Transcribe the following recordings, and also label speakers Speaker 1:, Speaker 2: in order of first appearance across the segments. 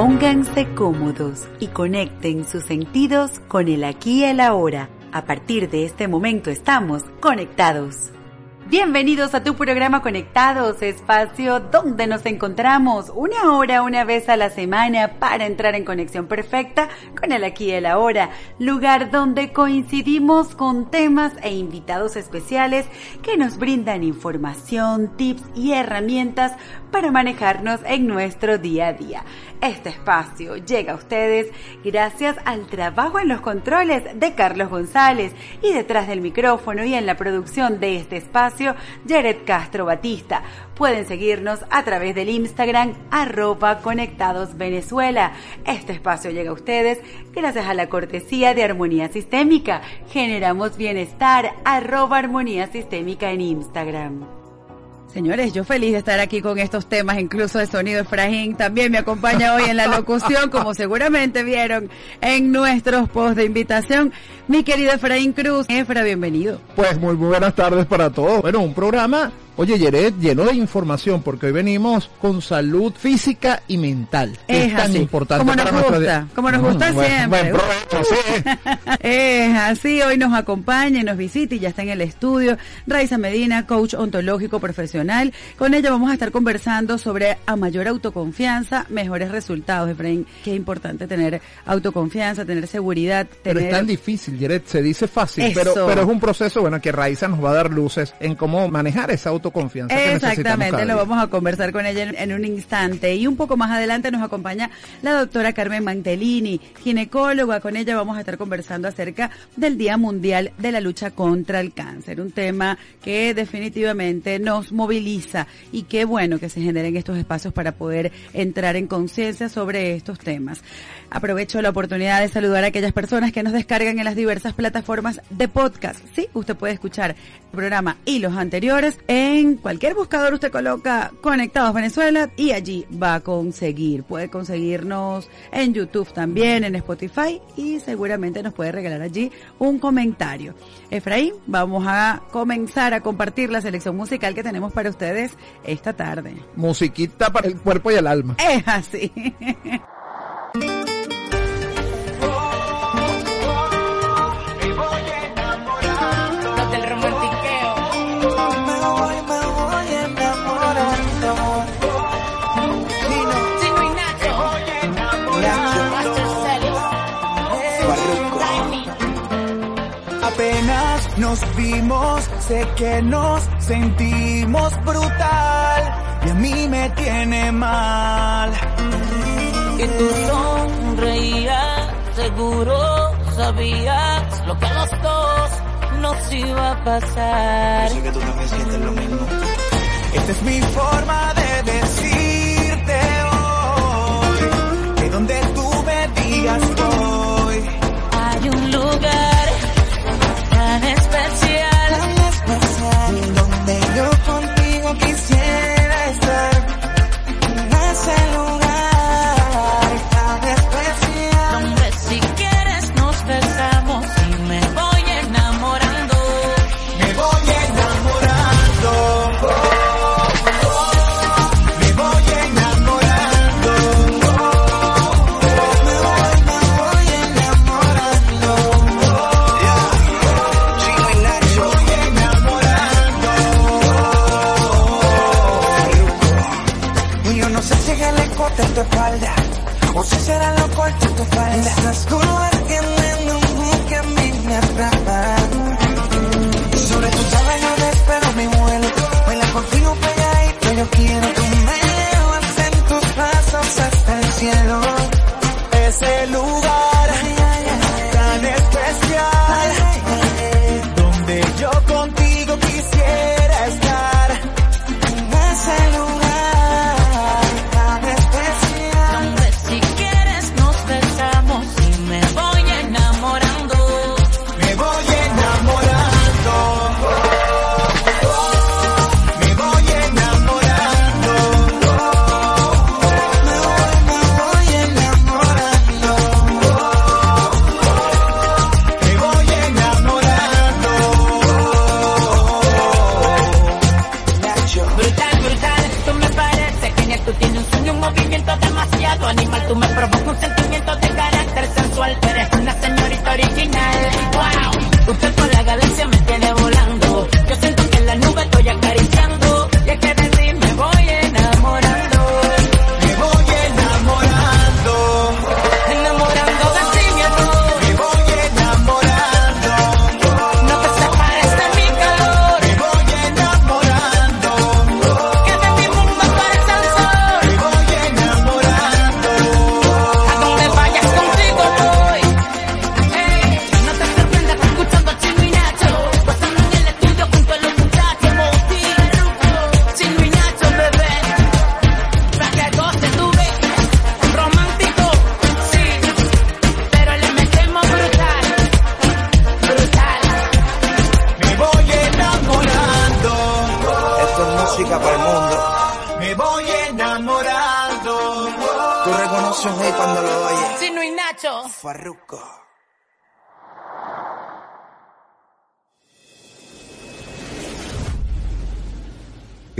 Speaker 1: Pónganse cómodos y conecten sus sentidos con el aquí y el ahora. A partir de este momento estamos conectados. Bienvenidos a tu programa Conectados, espacio donde nos encontramos una hora, una vez a la semana para entrar en conexión perfecta con el aquí y el ahora, lugar donde coincidimos con temas e invitados especiales que nos brindan información, tips y herramientas para manejarnos en nuestro día a día. Este espacio llega a ustedes gracias al trabajo en los controles de Carlos González y detrás del micrófono y en la producción de este espacio, Jared Castro Batista. Pueden seguirnos a través del Instagram arroba conectados Venezuela. Este espacio llega a ustedes gracias a la cortesía de Armonía Sistémica. Generamos bienestar arroba armonía sistémica en Instagram. Señores, yo feliz de estar aquí con estos temas, incluso de sonido Efraín. También me acompaña hoy en la locución, como seguramente vieron en nuestros posts de invitación, mi querido Efraín Cruz. Efra, bienvenido.
Speaker 2: Pues muy buenas tardes para todos. Bueno, un programa Oye, Yeret, lleno de información porque hoy venimos con salud física y mental.
Speaker 1: Es, tan importante como nos gusta, como nos gusta siempre. es así, hoy nos acompaña y nos visita y ya está en el estudio Raiza Medina, coach ontológico profesional. Con ella vamos a estar conversando sobre a mayor autoconfianza, mejores resultados. Efraín, qué importante tener autoconfianza, tener seguridad. Tener...
Speaker 2: Pero es tan difícil, Yeret, se dice fácil, pero, pero es un proceso, bueno, que Raiza nos va a dar luces en cómo manejar esa autoconfianza
Speaker 1: Exactamente, lo vamos a conversar con ella en, un instante. Y un poco más adelante nos acompaña la doctora Carmen Mantelini, ginecóloga. Con ella vamos a estar conversando acerca del Día Mundial de la Lucha contra el Cáncer, un tema que definitivamente nos moviliza y qué bueno que se generen estos espacios para poder entrar en conciencia sobre estos temas. Aprovecho la oportunidad de saludar a aquellas personas que nos descargan en las diversas plataformas de podcast. Sí, usted puede escuchar el programa y los anteriores en cualquier buscador. Usted coloca Conectados Venezuela y allí va a conseguir. Puede conseguirnos en YouTube también, en Spotify y seguramente nos puede regalar allí un comentario. Efraín, vamos a comenzar a compartir la selección musical que tenemos para ustedes esta tarde.
Speaker 2: Musiquita para el cuerpo y el alma.
Speaker 1: Es así.
Speaker 3: sé que nos sentimos brutal y a mí me tiene mal.
Speaker 4: Y tú sonreías, seguro sabías lo que a los dos nos iba a pasar.
Speaker 3: Yo sé que tú también sientes lo mismo. Esta es mi forma de decirte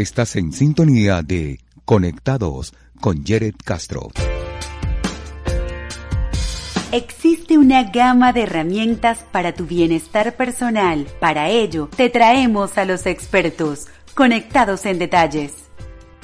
Speaker 5: Estás en sintonía de Conectados con Jared Castro.
Speaker 6: Existe una gama de herramientas para tu bienestar personal. Para ello, te traemos a los expertos, conectados en detalles.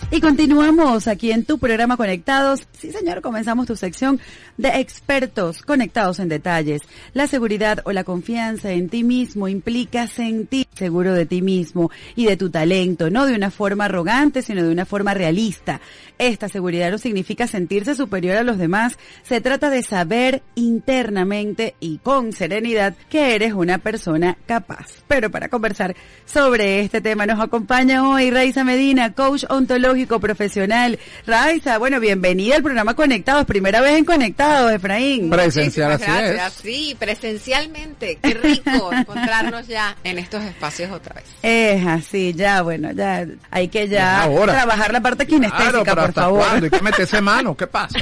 Speaker 6: Y continuamos aquí en tu programa Conectados. Sí, señor, comenzamos tu sección de expertos conectados en detalles. La seguridad o la confianza en ti mismo implica sentir seguro de ti mismo y de tu talento, no de una forma arrogante, sino de una forma realista. Esta seguridad no significa sentirse superior a los demás, se trata de saber internamente y con serenidad que eres una persona capaz. Pero para conversar sobre este tema nos acompaña hoy Raiza Medina, coach ontológico profesional. Raiza, bueno, bienvenida al programa Conectados, primera vez en Conectados, Efraín.
Speaker 2: Presencial, así
Speaker 7: Muchísimas
Speaker 2: es.
Speaker 7: gracias. Sí, presencialmente. Qué rico encontrarnos ya en estos espacios otra vez.
Speaker 6: Es así, ya, bueno, ya hay que ya
Speaker 2: ahora.
Speaker 6: trabajar la parte kinestésica,
Speaker 2: Claro,
Speaker 6: por
Speaker 2: ¿hasta
Speaker 6: favor.
Speaker 2: cuándo? ¿Y qué meterse mano? ¿Qué pasa?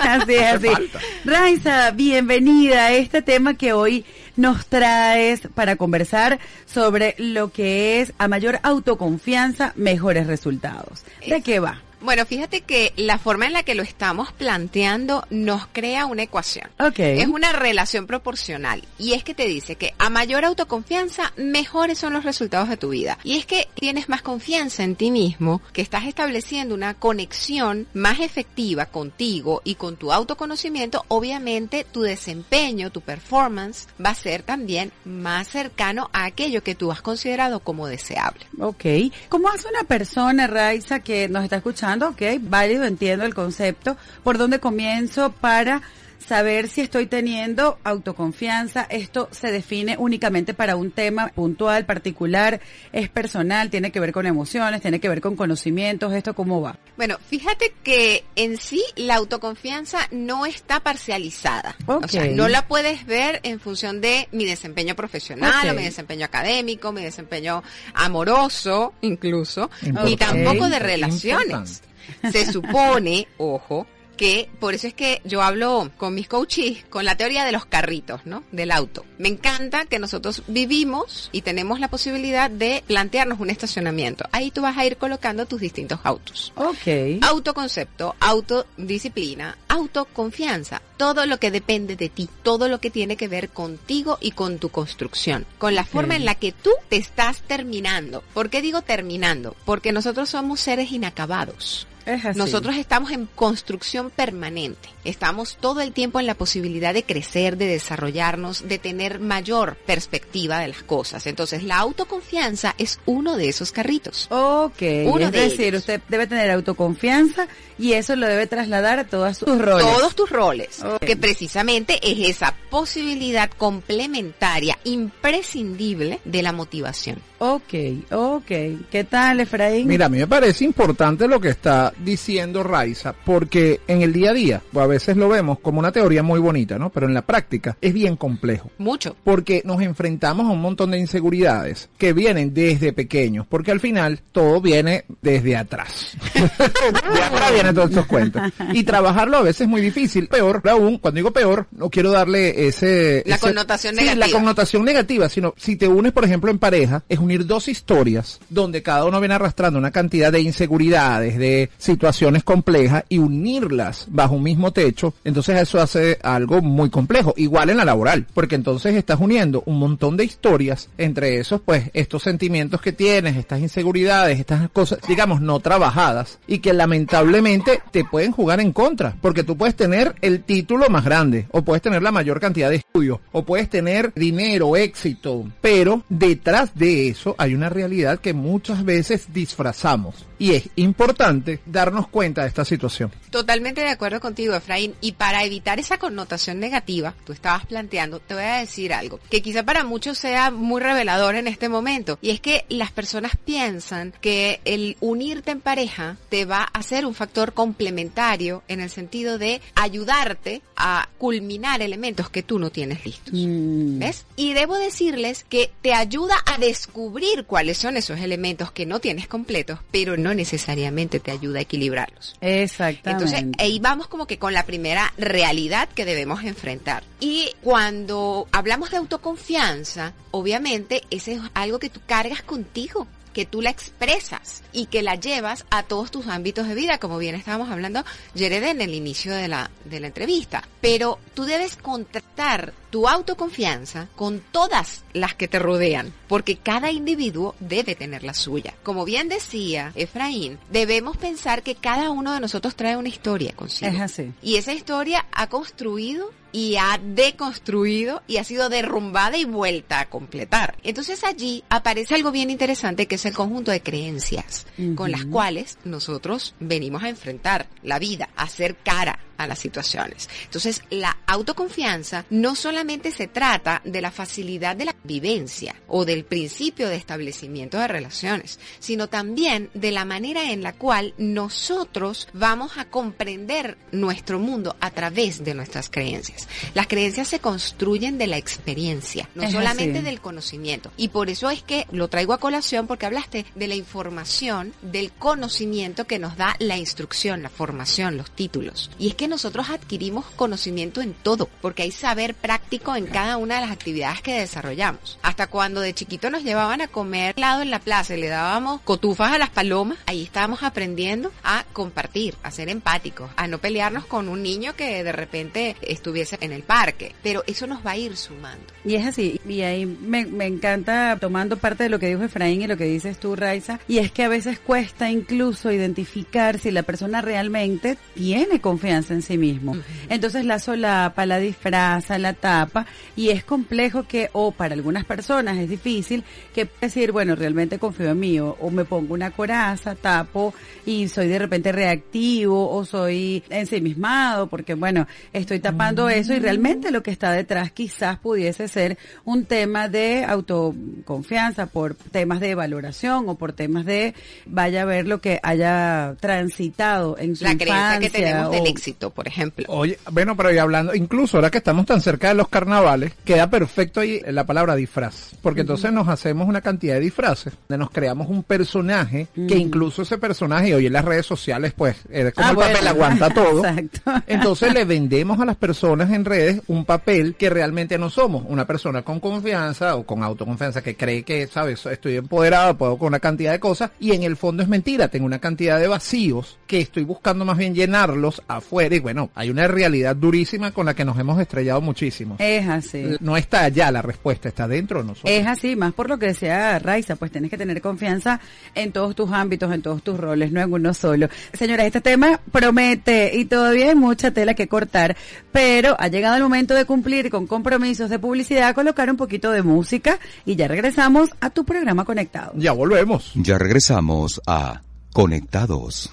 Speaker 6: así es,
Speaker 2: ¿Qué
Speaker 6: así.
Speaker 2: falta?
Speaker 6: Raiza, bienvenida a este tema que hoy nos traes para conversar sobre lo que es a mayor autoconfianza, mejores resultados. ¿De qué va?
Speaker 7: Bueno, fíjate que la forma en la que lo estamos planteando nos crea una ecuación.
Speaker 6: Ok.
Speaker 7: Es una relación proporcional. Y es que te dice que a mayor autoconfianza, mejores son los resultados de tu vida. Y es que tienes más confianza en ti mismo, que estás estableciendo una conexión más efectiva contigo y con tu autoconocimiento. Obviamente tu desempeño, tu performance va a ser también más cercano a aquello que tú has considerado como deseable.
Speaker 6: Ok. ¿Cómo hace una persona, Raiza, que nos está escuchando? Ok, válido, entiendo el concepto. ¿Por dónde comienzo para saber si estoy teniendo autoconfianza? Esto se define únicamente para un tema puntual, particular, es personal, tiene que ver con emociones, tiene que ver con conocimientos, ¿esto cómo va?
Speaker 7: Bueno, fíjate que en sí la autoconfianza no está parcializada. O sea, no la puedes ver en función de mi desempeño profesional o mi desempeño académico, mi desempeño amoroso incluso, ni tampoco de relaciones. Se supone, ojo, que por eso es que yo hablo con mis coaches con la teoría de los carritos, ¿no? Del auto. Me encanta que nosotros vivimos y tenemos la posibilidad de plantearnos un estacionamiento. Ahí tú vas a ir colocando tus distintos autos.
Speaker 6: Ok.
Speaker 7: Autoconcepto, autodisciplina, autoconfianza, todo lo que depende de ti, todo lo que tiene que ver contigo y con tu construcción, con la forma en la que tú te estás terminando. ¿Por qué digo terminando? Porque nosotros somos seres inacabados.
Speaker 6: Es así.
Speaker 7: Nosotros estamos en construcción permanente. Estamos todo el tiempo en la posibilidad de crecer, de desarrollarnos, de tener mayor perspectiva de las cosas. Entonces, la autoconfianza es uno de esos carritos.
Speaker 6: Ok,
Speaker 7: Uno
Speaker 6: es
Speaker 7: de
Speaker 6: decir,
Speaker 7: ellos.
Speaker 6: usted debe tener autoconfianza y eso lo debe trasladar a todas sus roles.
Speaker 7: Todos tus roles,
Speaker 6: Ok.
Speaker 7: que precisamente es esa posibilidad complementaria, imprescindible de la motivación.
Speaker 6: Ok, ok. ¿Qué tal, Efraín?
Speaker 2: Mira, a mí me parece importante lo que está diciendo Raiza, porque en el día a día, pues a veces lo vemos como una teoría muy bonita, ¿no? Pero en la práctica es bien complejo.
Speaker 7: Mucho.
Speaker 2: Porque nos enfrentamos a un montón de inseguridades que vienen desde pequeños, porque al final todo viene desde atrás. de atrás vienen todos estos cuentos. Y trabajarlo a veces es muy difícil. Peor aún, cuando digo peor, no quiero darle ese...
Speaker 7: La
Speaker 2: ese-
Speaker 7: connotación
Speaker 2: sí,
Speaker 7: negativa.
Speaker 2: la connotación negativa, sino si te unes, por ejemplo, en pareja, es un asumir dos historias donde cada uno viene arrastrando una cantidad de inseguridades, de situaciones complejas y unirlas bajo un mismo techo, entonces eso hace algo muy complejo, igual en la laboral, porque entonces estás uniendo un montón de historias, entre esos pues estos sentimientos que tienes, estas inseguridades, estas cosas, digamos, no trabajadas y que lamentablemente te pueden jugar en contra, porque tú puedes tener el título más grande o puedes tener la mayor cantidad de estudios o puedes tener dinero, éxito, pero detrás de eso hay una realidad que muchas veces disfrazamos y es importante darnos cuenta de esta situación.
Speaker 7: Totalmente de acuerdo contigo, Efraín. Y para evitar esa connotación negativa, tú estabas planteando, te voy a decir algo, que quizá para muchos sea muy revelador en este momento. Y es que las personas piensan que el unirte en pareja te va a ser un factor complementario en el sentido de ayudarte a culminar elementos que tú no tienes listos. ¿Ves? Y debo decirles que te ayuda a descubrir cuáles son esos elementos que no tienes completos, pero no necesariamente te ayuda a equilibrarlos.
Speaker 6: Exactamente.
Speaker 7: Entonces, ahí vamos como que con la primera realidad que debemos enfrentar. Y cuando hablamos de autoconfianza, obviamente ese es algo que tú cargas contigo que tú la expresas y que la llevas a todos tus ámbitos de vida, como bien estábamos hablando, Jared, en el inicio de la, de la entrevista. Pero tú debes contratar tu autoconfianza con todas las que te rodean, porque cada individuo debe tener la suya. Como bien decía Efraín, debemos pensar que cada uno de nosotros trae una historia consigo.
Speaker 6: Es así.
Speaker 7: Y esa historia ha construido y ha deconstruido y ha sido derrumbada y vuelta a completar. Entonces allí aparece algo bien interesante que es el conjunto de creencias con las cuales nosotros venimos a enfrentar la vida, a hacer cara a las situaciones. Entonces, la autoconfianza no solamente se trata de la facilidad de la vivencia o del principio de establecimiento de relaciones, sino también de la manera en la cual nosotros vamos a comprender nuestro mundo a través de nuestras creencias. Las creencias se construyen de la experiencia, no
Speaker 6: Es
Speaker 7: solamente
Speaker 6: así.
Speaker 7: del conocimiento. Y por eso es que lo traigo a colación porque hablaste de la información, del conocimiento que nos da la instrucción, la formación, los títulos. Y es que nosotros adquirimos conocimiento en todo, porque hay saber práctico en cada una de las actividades que desarrollamos. Hasta cuando de chiquito nos llevaban a comer helado en la plaza y le dábamos cotufas a las palomas, ahí estábamos aprendiendo a compartir, a ser empáticos, a no pelearnos con un niño que de repente estuviese en el parque. Pero eso nos va a ir sumando.
Speaker 6: Y es así, y ahí me, me encanta tomando parte de lo que dijo Efraín y lo que dices tú, Raiza, y es que a veces cuesta incluso identificar si la persona realmente tiene confianza en sí mismo. Entonces la solapa, la disfraza, la tapa, y es complejo que, o para algunas personas es difícil, que decir, bueno, realmente confío en mí, o, o me pongo una coraza, tapo, y soy de repente reactivo, o soy ensimismado, porque bueno, estoy tapando eso, y realmente lo que está detrás quizás pudiese ser un tema de autoconfianza, por temas de valoración, o por temas de vaya a ver lo que haya transitado en su
Speaker 7: La creencia que
Speaker 6: infancia,
Speaker 7: tenemos del
Speaker 6: o-
Speaker 7: por ejemplo.
Speaker 2: Oye, bueno, pero y hablando, incluso ahora que estamos tan cerca de los carnavales, queda perfecto ahí la palabra disfraz. Porque entonces nos hacemos una cantidad de disfraces, donde nos creamos un personaje, que incluso ese personaje, hoy en las redes sociales, pues, eh, como
Speaker 6: Ah,
Speaker 2: el papel aguanta todo.
Speaker 6: Exacto.
Speaker 2: Entonces le vendemos a las personas en redes un papel que realmente no somos. Una persona con confianza o con autoconfianza que cree que, sabes, estoy empoderado, puedo con una cantidad de cosas y en el fondo es mentira. Tengo una cantidad de vacíos que estoy buscando más bien llenarlos afuera y bueno, hay una realidad durísima con la que nos hemos estrellado muchísimo.
Speaker 6: Es así.
Speaker 2: No está allá la respuesta, está dentro de nosotros.
Speaker 6: Es así, más por lo que decía Raiza, pues tienes que tener confianza en todos tus ámbitos, en todos tus roles, no en uno solo. Señora, este tema promete y todavía hay mucha tela que cortar, pero ha llegado el momento de cumplir con compromisos de publicidad, colocar un poquito de música y ya regresamos a tu programa conectado.
Speaker 2: Ya volvemos.
Speaker 5: Ya regresamos a Conectados.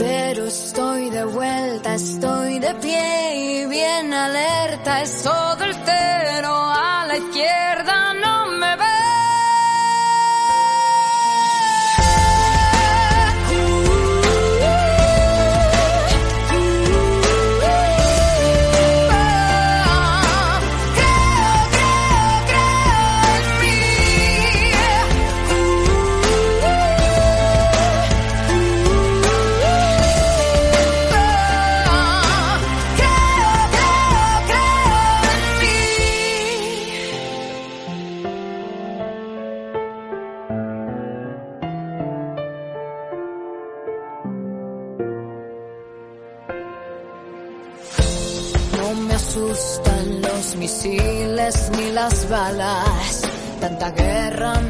Speaker 8: Pero estoy de vuelta, estoy de pie y bien alerta. Eso del cero a la izquierda guerra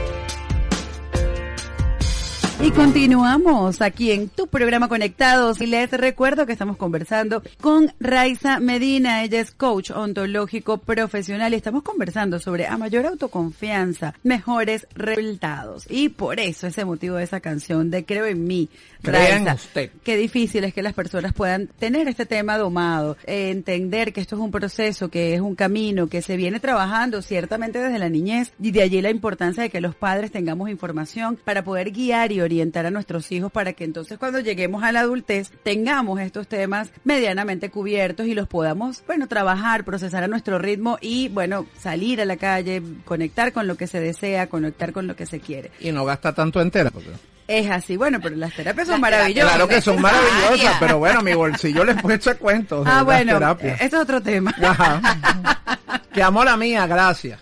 Speaker 6: Y continuamos aquí en tu programa Conectados y les recuerdo que estamos conversando con Raiza Medina, ella es coach ontológico profesional y estamos conversando sobre a mayor autoconfianza, mejores resultados. Y por eso ese motivo de esa canción de Creo en mí, Raiza.
Speaker 2: usted.
Speaker 6: Qué difícil es que las personas puedan tener este tema domado, entender que esto es un proceso, que es un camino, que se viene trabajando ciertamente desde la niñez y de allí la importancia de que los padres tengamos información para poder guiar y orientar a nuestros hijos para que entonces cuando lleguemos a la adultez tengamos estos temas medianamente cubiertos y los podamos, bueno, trabajar, procesar a nuestro ritmo y, bueno, salir a la calle, conectar con lo que se desea, conectar con lo que se quiere.
Speaker 2: Y no gasta tanto entera. porque-
Speaker 6: Es así, bueno, pero las terapias son
Speaker 7: Las
Speaker 6: maravillosas.
Speaker 2: Claro que son maravillosas, pero bueno, mi bolsillo les puede echar cuentos. de
Speaker 6: Ah, bueno,
Speaker 2: terapias.
Speaker 6: esto es otro tema.
Speaker 2: Ajá. Que amo la mía, gracias.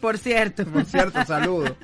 Speaker 6: Por cierto.
Speaker 2: Por cierto, saludo.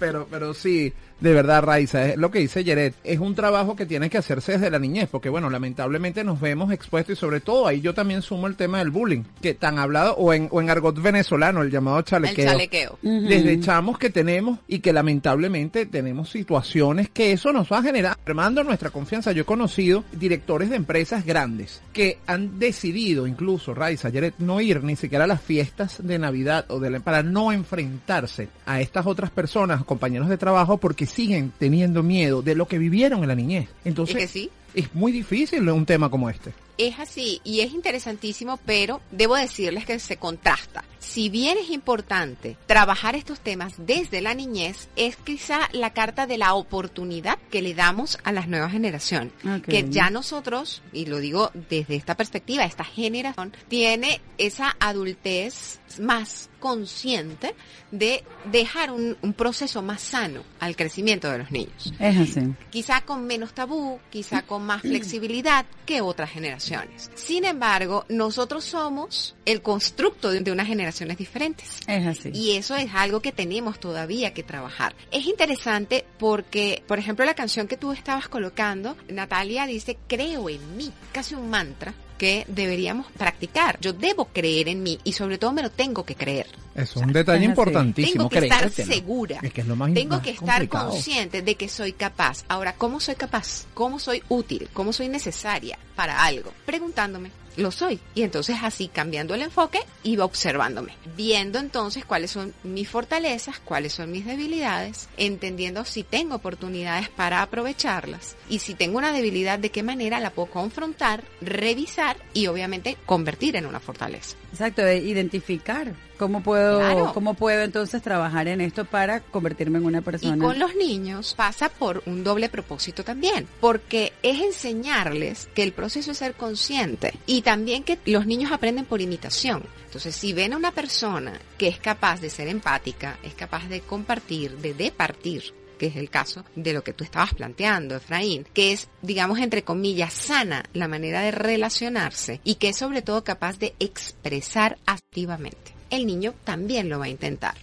Speaker 2: Pero, pero sí, de verdad, Raiza, es lo que dice Yeret, es un trabajo que tiene que hacerse desde la niñez, porque bueno, lamentablemente nos vemos expuestos y sobre todo ahí yo también sumo el tema del bullying, que tan hablado, o en, o en argot venezolano, el llamado
Speaker 7: El
Speaker 2: chalequeo.
Speaker 7: chalequeo.
Speaker 2: Desde chamos que tenemos y que lamentablemente tenemos situaciones que eso nos va a generar, armando nuestra confianza. Yo he conocido directores de empresas grandes que han decidido, incluso Raiza, Yeret, no ir ni siquiera a las fiestas de Navidad o de la, para no enfrentarse a estas otras personas, compañeros de trabajo porque siguen teniendo miedo de lo que vivieron en la niñez. Entonces,
Speaker 7: Es que sí.
Speaker 2: Es muy difícil un tema como este.
Speaker 7: Es así y es interesantísimo, pero debo decirles que se contrasta. Si bien es importante trabajar estos temas desde la niñez, es quizá la carta de la oportunidad que le damos a las nuevas generaciones. Que ya nosotros, y lo digo desde esta perspectiva, esta generación tiene esa adultez más consciente de dejar un, un proceso más sano al crecimiento de los niños
Speaker 6: Es así.
Speaker 7: quizá con menos tabú, quizá con más flexibilidad que otras generaciones. Sin embargo, nosotros somos el constructo de de unas generaciones diferentes.
Speaker 6: Es así.
Speaker 7: Y eso es algo que tenemos todavía que trabajar. Es interesante porque, por ejemplo, la canción que tú estabas colocando, Natalia dice, creo en mí, casi un mantra que deberíamos practicar. Yo debo creer en mí y sobre todo me lo tengo que creer.
Speaker 2: Es un detalle importantísimo.
Speaker 7: Tengo que estar segura.
Speaker 2: Es que es lo más
Speaker 7: Tengo
Speaker 2: más
Speaker 7: que estar
Speaker 2: complicado.
Speaker 7: consciente de que soy capaz. Ahora, ¿cómo soy capaz? ¿Cómo soy útil? ¿Cómo soy necesaria para algo? Preguntándome. Lo soy. Y entonces así, cambiando el enfoque, iba observándome. Viendo entonces cuáles son mis fortalezas, cuáles son mis debilidades, entendiendo si tengo oportunidades para aprovecharlas. Y si tengo una debilidad, de qué manera la puedo confrontar, revisar y obviamente convertir en una fortaleza.
Speaker 6: Exacto, de identificar cómo puedo,
Speaker 7: Claro.
Speaker 6: cómo puedo entonces trabajar en esto para convertirme en una
Speaker 7: Y
Speaker 6: persona.
Speaker 7: con los niños pasa por un doble propósito también, porque es enseñarles que el proceso es ser consciente y también que los niños aprenden por imitación. Entonces, si ven a una persona que es capaz de ser empática, es capaz de compartir, de departir, que es el caso de lo que tú estabas planteando, Efraín, que es, digamos, entre comillas, sana la manera de relacionarse y que es sobre todo capaz de expresar activamente. El niño también lo va a intentar.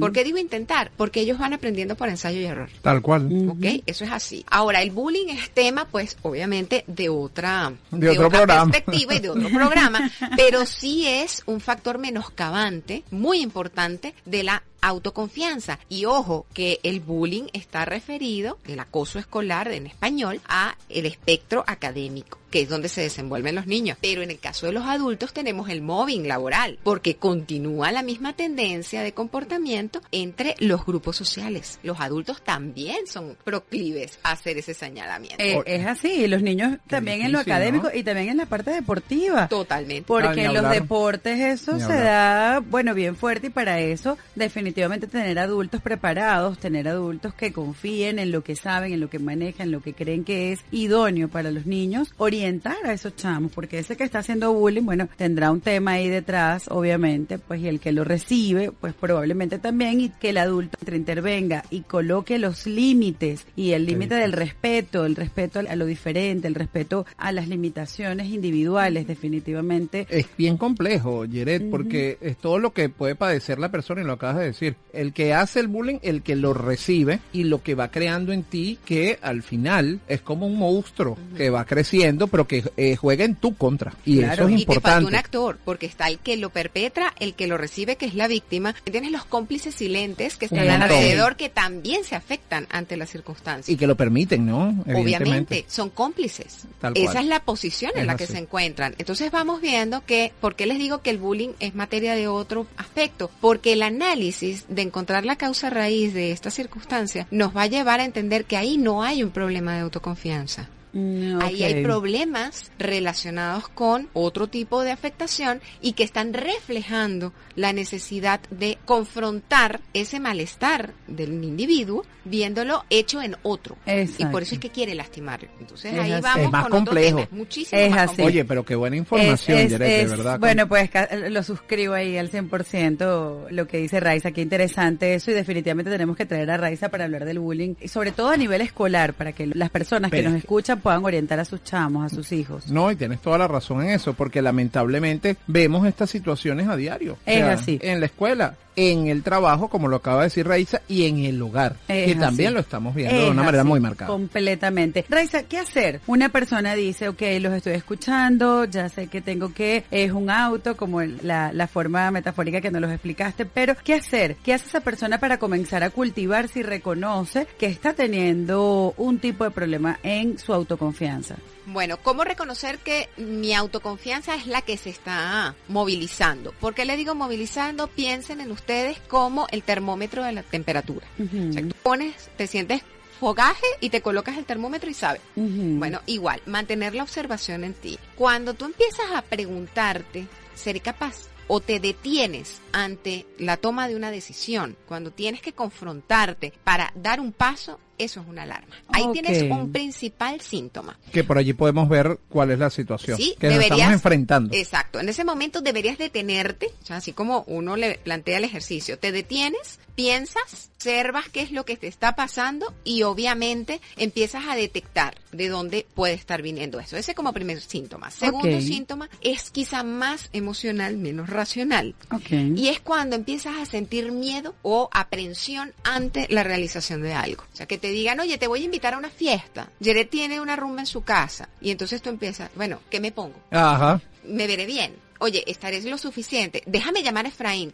Speaker 7: ¿Por qué digo intentar? Porque ellos van aprendiendo por ensayo y error.
Speaker 2: Tal cual.
Speaker 7: ¿Ok? Eso es así. Ahora, el bullying es tema, pues, obviamente, de otra,
Speaker 2: De otro
Speaker 7: otra
Speaker 2: programa.
Speaker 7: perspectiva y de otro programa, pero sí es un factor menoscabante, muy importante, de la autoconfianza. Y ojo, que el bullying está referido, el acoso escolar en español, a el espectro académico que es donde se desenvuelven los niños. Pero en el caso de los adultos tenemos el mobbing laboral, porque continúa la misma tendencia de comportamiento entre los grupos sociales. Los adultos también son proclives a hacer ese señalamiento.
Speaker 6: Eh, es así, los niños también en lo académico
Speaker 2: ¿no?
Speaker 6: y también en la parte deportiva.
Speaker 7: Totalmente.
Speaker 2: Ah,
Speaker 6: Porque
Speaker 2: ni
Speaker 6: en los deportes eso se da, bueno, bien fuerte y para eso definitivamente tener adultos preparados, tener adultos que confíen en lo que saben, en lo que manejan, en lo que creen que es idóneo para los niños, orientar a esos chamos, porque ese que está haciendo bullying, bueno, tendrá un tema ahí detrás, obviamente, pues y el que lo recibe, pues probablemente también, y que el adulto intervenga y coloque los límites y el límite del respeto, el respeto a lo diferente, el respeto a las limitaciones individuales, definitivamente.
Speaker 2: Es bien complejo, Jared, porque es todo lo que puede padecer la persona y lo acabas de decir. El que hace el bullying, el que lo recibe y lo que va creando en ti que al final es como un monstruo que va creciendo pero que eh, juega en tu contra. Y
Speaker 6: Claro,
Speaker 2: eso es
Speaker 7: Y te falta un
Speaker 2: importante.
Speaker 7: actor, porque está el que lo perpetra, el que lo recibe, que es la víctima. Tienes los cómplices silentes que están alrededor, que también se afectan ante las circunstancias.
Speaker 2: Y que lo permiten, ¿no?
Speaker 7: Obviamente, son cómplices.
Speaker 2: Tal cual.
Speaker 7: Esa es la posición en
Speaker 2: Es
Speaker 7: la que
Speaker 2: así.
Speaker 7: se encuentran. Entonces vamos viendo que, ¿por qué les digo que el bullying es materia de otro aspecto? Porque el análisis de encontrar la causa raíz de esta circunstancia nos va a llevar a entender que ahí no hay un problema de autoconfianza.
Speaker 6: Mm,
Speaker 7: Ahí hay problemas relacionados con otro tipo de afectación y que están reflejando la necesidad de confrontar ese malestar del individuo viéndolo hecho en otro. Y
Speaker 6: Exacto.
Speaker 7: por eso es que quiere lastimarlo. Entonces
Speaker 6: Es
Speaker 7: ahí
Speaker 6: así.
Speaker 7: vamos
Speaker 2: Es más
Speaker 7: con otro
Speaker 2: complejo.
Speaker 7: tema, muchísimo
Speaker 6: Es
Speaker 7: más complejo.
Speaker 2: Oye, pero qué buena información,
Speaker 6: Es-
Speaker 2: verdad.
Speaker 6: Bueno, pues lo suscribo ahí al 100% lo que dice Raiza, qué interesante eso y definitivamente tenemos que traer a Raiza para hablar del bullying, y sobre todo a nivel escolar, para que las personas que nos escuchan puedan orientar a sus chamos, a sus hijos.
Speaker 2: No, y tienes toda la razón en eso, porque lamentablemente vemos estas situaciones a diario. O
Speaker 6: Es
Speaker 2: sea,
Speaker 6: así.
Speaker 2: En la escuela, en el trabajo, como lo acaba de decir Raiza, y en el hogar,
Speaker 6: Es
Speaker 2: que
Speaker 6: así.
Speaker 2: también lo estamos viendo de una manera
Speaker 6: así,
Speaker 2: muy marcada.
Speaker 6: Completamente. Raiza, ¿qué hacer? Una persona dice, ok, los estoy escuchando, ya sé que tengo que, es un auto, como el- la, la forma metafórica que nos los explicaste, pero ¿qué hacer? ¿Qué hace esa persona para comenzar a cultivar si reconoce que está teniendo un tipo de problema en su autoconfianza?
Speaker 7: Bueno, ¿cómo reconocer que mi autoconfianza es la que se está movilizando? ¿Por qué le digo movilizando? Piensen en ustedes como el termómetro de la temperatura. O sea, tú pones, te sientes fogaje y te colocas el termómetro y sabes. Bueno, igual, mantener la observación en ti. Cuando tú empiezas a preguntarte, ¿seré capaz? O te detienes ante la toma de una decisión, cuando tienes que confrontarte para dar un paso, eso es una alarma. Ahí
Speaker 6: Ok.
Speaker 7: tienes un principal síntoma.
Speaker 2: Que por allí podemos ver cuál es la situación
Speaker 7: Sí,
Speaker 2: que nos
Speaker 7: deberías,
Speaker 2: estamos enfrentando.
Speaker 7: Exacto. En ese momento deberías detenerte, o sea, así como uno le plantea el ejercicio. Te detienes, piensas, observas qué es lo que te está pasando y obviamente empiezas a detectar de dónde puede estar viniendo eso. Ese como primer síntoma. Segundo
Speaker 6: Ok.
Speaker 7: síntoma es quizá más emocional, menos racional.
Speaker 6: Ok.
Speaker 7: Y es cuando empiezas a sentir miedo o aprensión ante la realización de algo. O sea, que te digan, oye, te voy a invitar a una fiesta. Jared tiene una rumba en su casa. Y entonces tú empiezas, bueno, ¿qué me pongo?
Speaker 2: Ajá.
Speaker 7: Me veré bien. Oye, estaré lo suficiente. Déjame llamar a Efraín.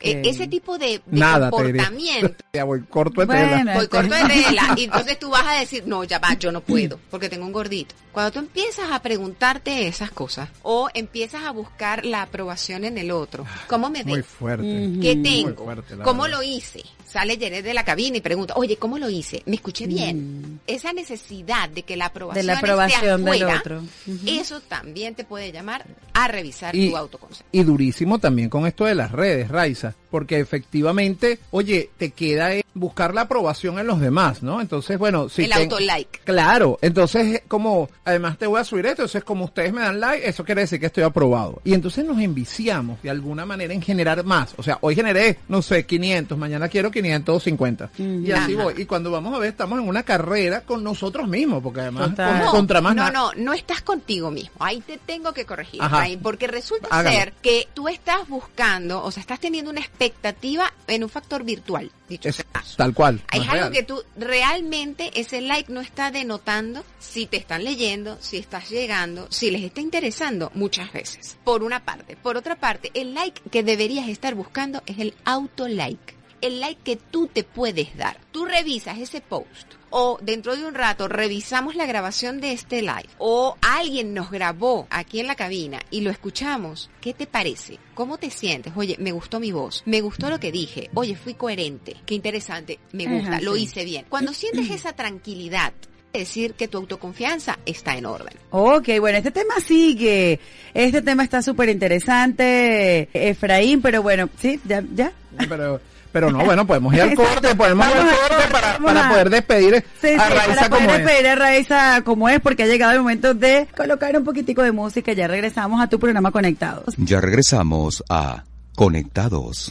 Speaker 7: Eh, ese tipo de, de
Speaker 2: Nada,
Speaker 7: comportamiento.
Speaker 2: Ya voy corto de
Speaker 6: Bueno,
Speaker 2: tela.
Speaker 7: Voy corto de
Speaker 6: entonces-
Speaker 7: vela. Y entonces tú vas a decir, no, ya va, yo no puedo, porque tengo un gordito. Cuando tú empiezas a preguntarte esas cosas, o empiezas a buscar la aprobación en el otro, ¿cómo me
Speaker 2: Muy
Speaker 7: veo?
Speaker 2: fuerte.
Speaker 7: ¿Qué
Speaker 2: Muy
Speaker 7: tengo?
Speaker 2: fuerte,
Speaker 7: ¿Cómo
Speaker 2: verdad.
Speaker 7: lo hice? Sale Jared de la cabina y pregunta, oye, ¿cómo lo hice? ¿Me escuché bien? Esa necesidad de que la aprobación,
Speaker 6: Mm. De la aprobación
Speaker 7: esté
Speaker 6: del otro.
Speaker 7: Eso también te puede llamar a revisar
Speaker 2: Y-
Speaker 7: tu autoconcepto.
Speaker 2: Y durísimo también con esto de las redes, Raiza, porque efectivamente, oye, te queda buscar la aprobación en los demás, ¿no? Entonces, bueno, si
Speaker 7: el
Speaker 2: ten-
Speaker 7: autolike.
Speaker 2: Claro, entonces eh, como, además te voy a subir esto, entonces como ustedes me dan like, eso quiere decir que estoy aprobado. Y entonces nos enviciamos de alguna manera en generar más. O sea, hoy generé, no sé, 500, mañana quiero 550. Y así voy. Y cuando vamos a ver, estamos en una carrera con nosotros mismos, porque además con- contra más
Speaker 7: no, no, no estás contigo mismo. Ahí te tengo que corregir,
Speaker 2: Ajá.
Speaker 7: Efraín, porque resulta
Speaker 2: Hágalo.
Speaker 7: ser que tú estás buscando, o sea, estás teniendo una expectativa en un factor virtual, dicho
Speaker 2: Es
Speaker 7: sea
Speaker 2: tal cual. Es
Speaker 7: algo
Speaker 2: real.
Speaker 7: que tú realmente ese like no está denotando si te están leyendo, si estás llegando, si les está interesando muchas veces. Por una parte. Por otra parte, el like que deberías estar buscando es el auto like. El like que tú te puedes dar. Tú revisas ese post o dentro de un rato revisamos la grabación de este live o alguien nos grabó aquí en la cabina y lo escuchamos. ¿Qué te parece? ¿Cómo te sientes? Oye, me gustó mi voz, me gustó lo que dije, oye, fui coherente, qué interesante, me gusta,
Speaker 6: Ajá,
Speaker 7: lo
Speaker 6: sí.
Speaker 7: hice bien. Cuando sientes esa tranquilidad, es decir que tu autoconfianza está en orden.
Speaker 6: Ok, bueno, este tema sigue. Este tema está súper interesante, Efraín, pero bueno, sí, ya, ya.
Speaker 2: Pero, pero no, bueno, podemos ir al corte, podemos ir al corte para, para
Speaker 6: a-
Speaker 2: poder despedir
Speaker 6: Sí, sí,
Speaker 2: a Raiza
Speaker 6: para
Speaker 2: como
Speaker 6: poder
Speaker 2: es.
Speaker 6: despedir a Raiza como es, porque ha llegado el momento de colocar un poquitico de música. Ya regresamos a tu programa Conectados.
Speaker 5: Ya regresamos a Conectados.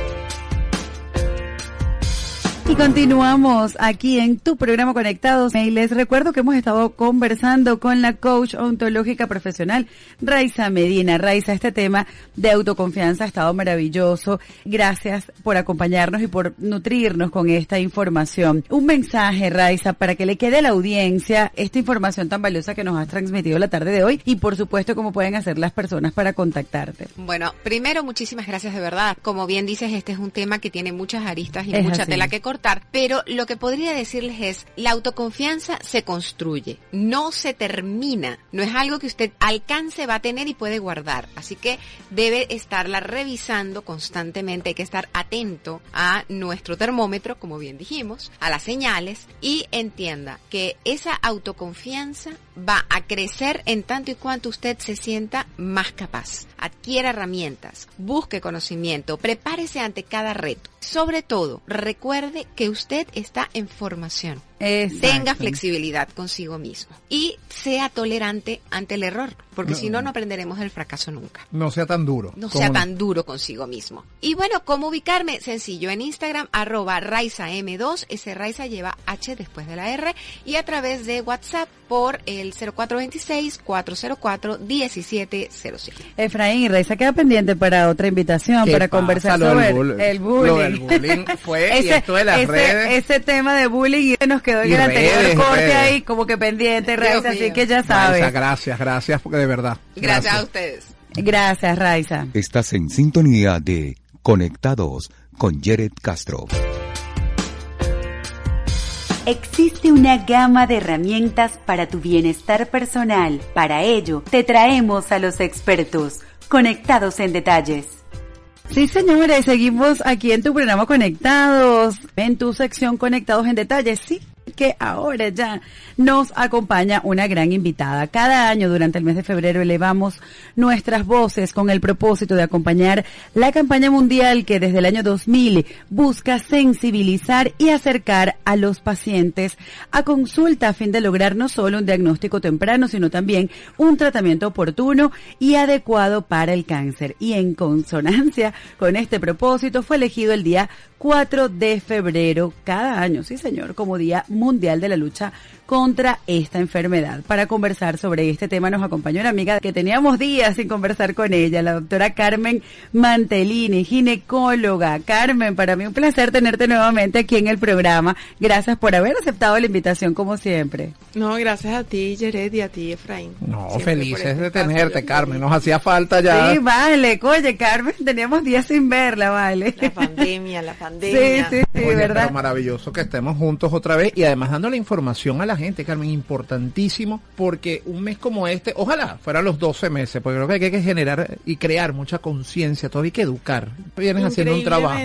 Speaker 6: Y continuamos aquí en tu programa Conectados. Y les recuerdo que hemos estado conversando con la coach ontológica profesional Raiza Medina. Raiza, este tema de autoconfianza ha estado maravilloso. Gracias por acompañarnos y por nutrirnos con esta información. Un mensaje, Raiza, para que le quede a la audiencia esta información tan valiosa que nos has transmitido la tarde de hoy y por supuesto cómo pueden hacer las personas para contactarte.
Speaker 7: Bueno, primero muchísimas gracias de verdad. Como bien dices, este es un tema que tiene muchas aristas y
Speaker 6: Es
Speaker 7: mucha
Speaker 6: así.
Speaker 7: tela que cortar, pero lo que podría decirles es, la autoconfianza se construye, no se termina, no es algo que usted alcance, va a tener y puede guardar, así que debe estarla revisando constantemente, hay que estar atento a nuestro termómetro, como bien dijimos, a las señales y entienda que esa autoconfianza va a crecer en tanto y cuanto usted se sienta más capaz. Adquiera herramientas, busque conocimiento, prepárese ante cada reto. Sobre todo, recuerde que usted está en formación.
Speaker 6: Exacto.
Speaker 7: Tenga flexibilidad consigo mismo y sea tolerante ante el error, porque
Speaker 2: No.
Speaker 7: si no, no aprenderemos del fracaso nunca.
Speaker 2: No sea tan duro.
Speaker 7: No sea tan duro consigo mismo. Y bueno, ¿cómo ubicarme? Sencillo, en Instagram, arroba RaizaM2, ese Raiza lleva H después de la R, y a través de WhatsApp por el 0426-404-1707.
Speaker 6: Efraín y Raiza queda pendiente para otra invitación,
Speaker 2: ¿Qué
Speaker 6: para
Speaker 2: pasa?
Speaker 6: conversar sobre el bullying.
Speaker 2: lo del bullying fue, y esto de las
Speaker 6: ese,
Speaker 2: redes.
Speaker 6: ese tema de bullying y nos quedó en
Speaker 2: Y
Speaker 6: el anterior corte
Speaker 2: redes.
Speaker 6: ahí como que pendiente, Raiza,
Speaker 7: Dios
Speaker 6: así
Speaker 7: mío.
Speaker 6: que ya
Speaker 2: Raiza,
Speaker 6: sabes.
Speaker 2: gracias, gracias, porque de verdad.
Speaker 7: Gracias a ustedes.
Speaker 6: Gracias, Raiza.
Speaker 5: Estás en sintonía de Conectados con Jared Castro.
Speaker 1: Existe una gama de herramientas para tu bienestar personal. Para ello, te traemos a los expertos, conectados en detalles.
Speaker 6: Sí, señores, seguimos aquí en tu programa Conectados, en tu sección Conectados en Detalles. Sí, que ahora ya nos acompaña una gran invitada. Cada año durante el mes de febrero elevamos nuestras voces con el propósito de acompañar la campaña mundial que desde el año 2000 busca sensibilizar y acercar a los pacientes a consulta a fin de lograr no solo un diagnóstico temprano, sino también un tratamiento oportuno y adecuado para el cáncer. Y en consonancia con este propósito fue elegido el día 4 de febrero cada año, sí señor, como Día Mundial de la Lucha contra esta enfermedad. Para conversar sobre este tema nos acompañó una amiga que teníamos días sin conversar con ella, la doctora Carmen Mantelini, ginecóloga. Carmen, para mí un placer tenerte nuevamente aquí en el programa. Gracias por haber aceptado la invitación como siempre.
Speaker 9: No, gracias a ti, Jared, y a ti, Efraín.
Speaker 2: No,
Speaker 9: Siempre
Speaker 2: felices
Speaker 9: este
Speaker 2: de tenerte, Carmen. Nos hacía falta ya.
Speaker 6: Sí, vale, oye, Carmen, teníamos días sin verla, vale.
Speaker 9: La pandemia, la
Speaker 6: Sí,
Speaker 9: pandemia.
Speaker 6: sí, sí,
Speaker 2: Oye,
Speaker 6: ¿verdad?
Speaker 2: pero maravilloso que estemos juntos otra vez y además dando la información a la gente, Carmen, importantísimo, porque un mes como este, ojalá fueran los 12 meses, porque creo que hay que generar y crear mucha conciencia, todavía hay que educar. Vienes haciendo un trabajo.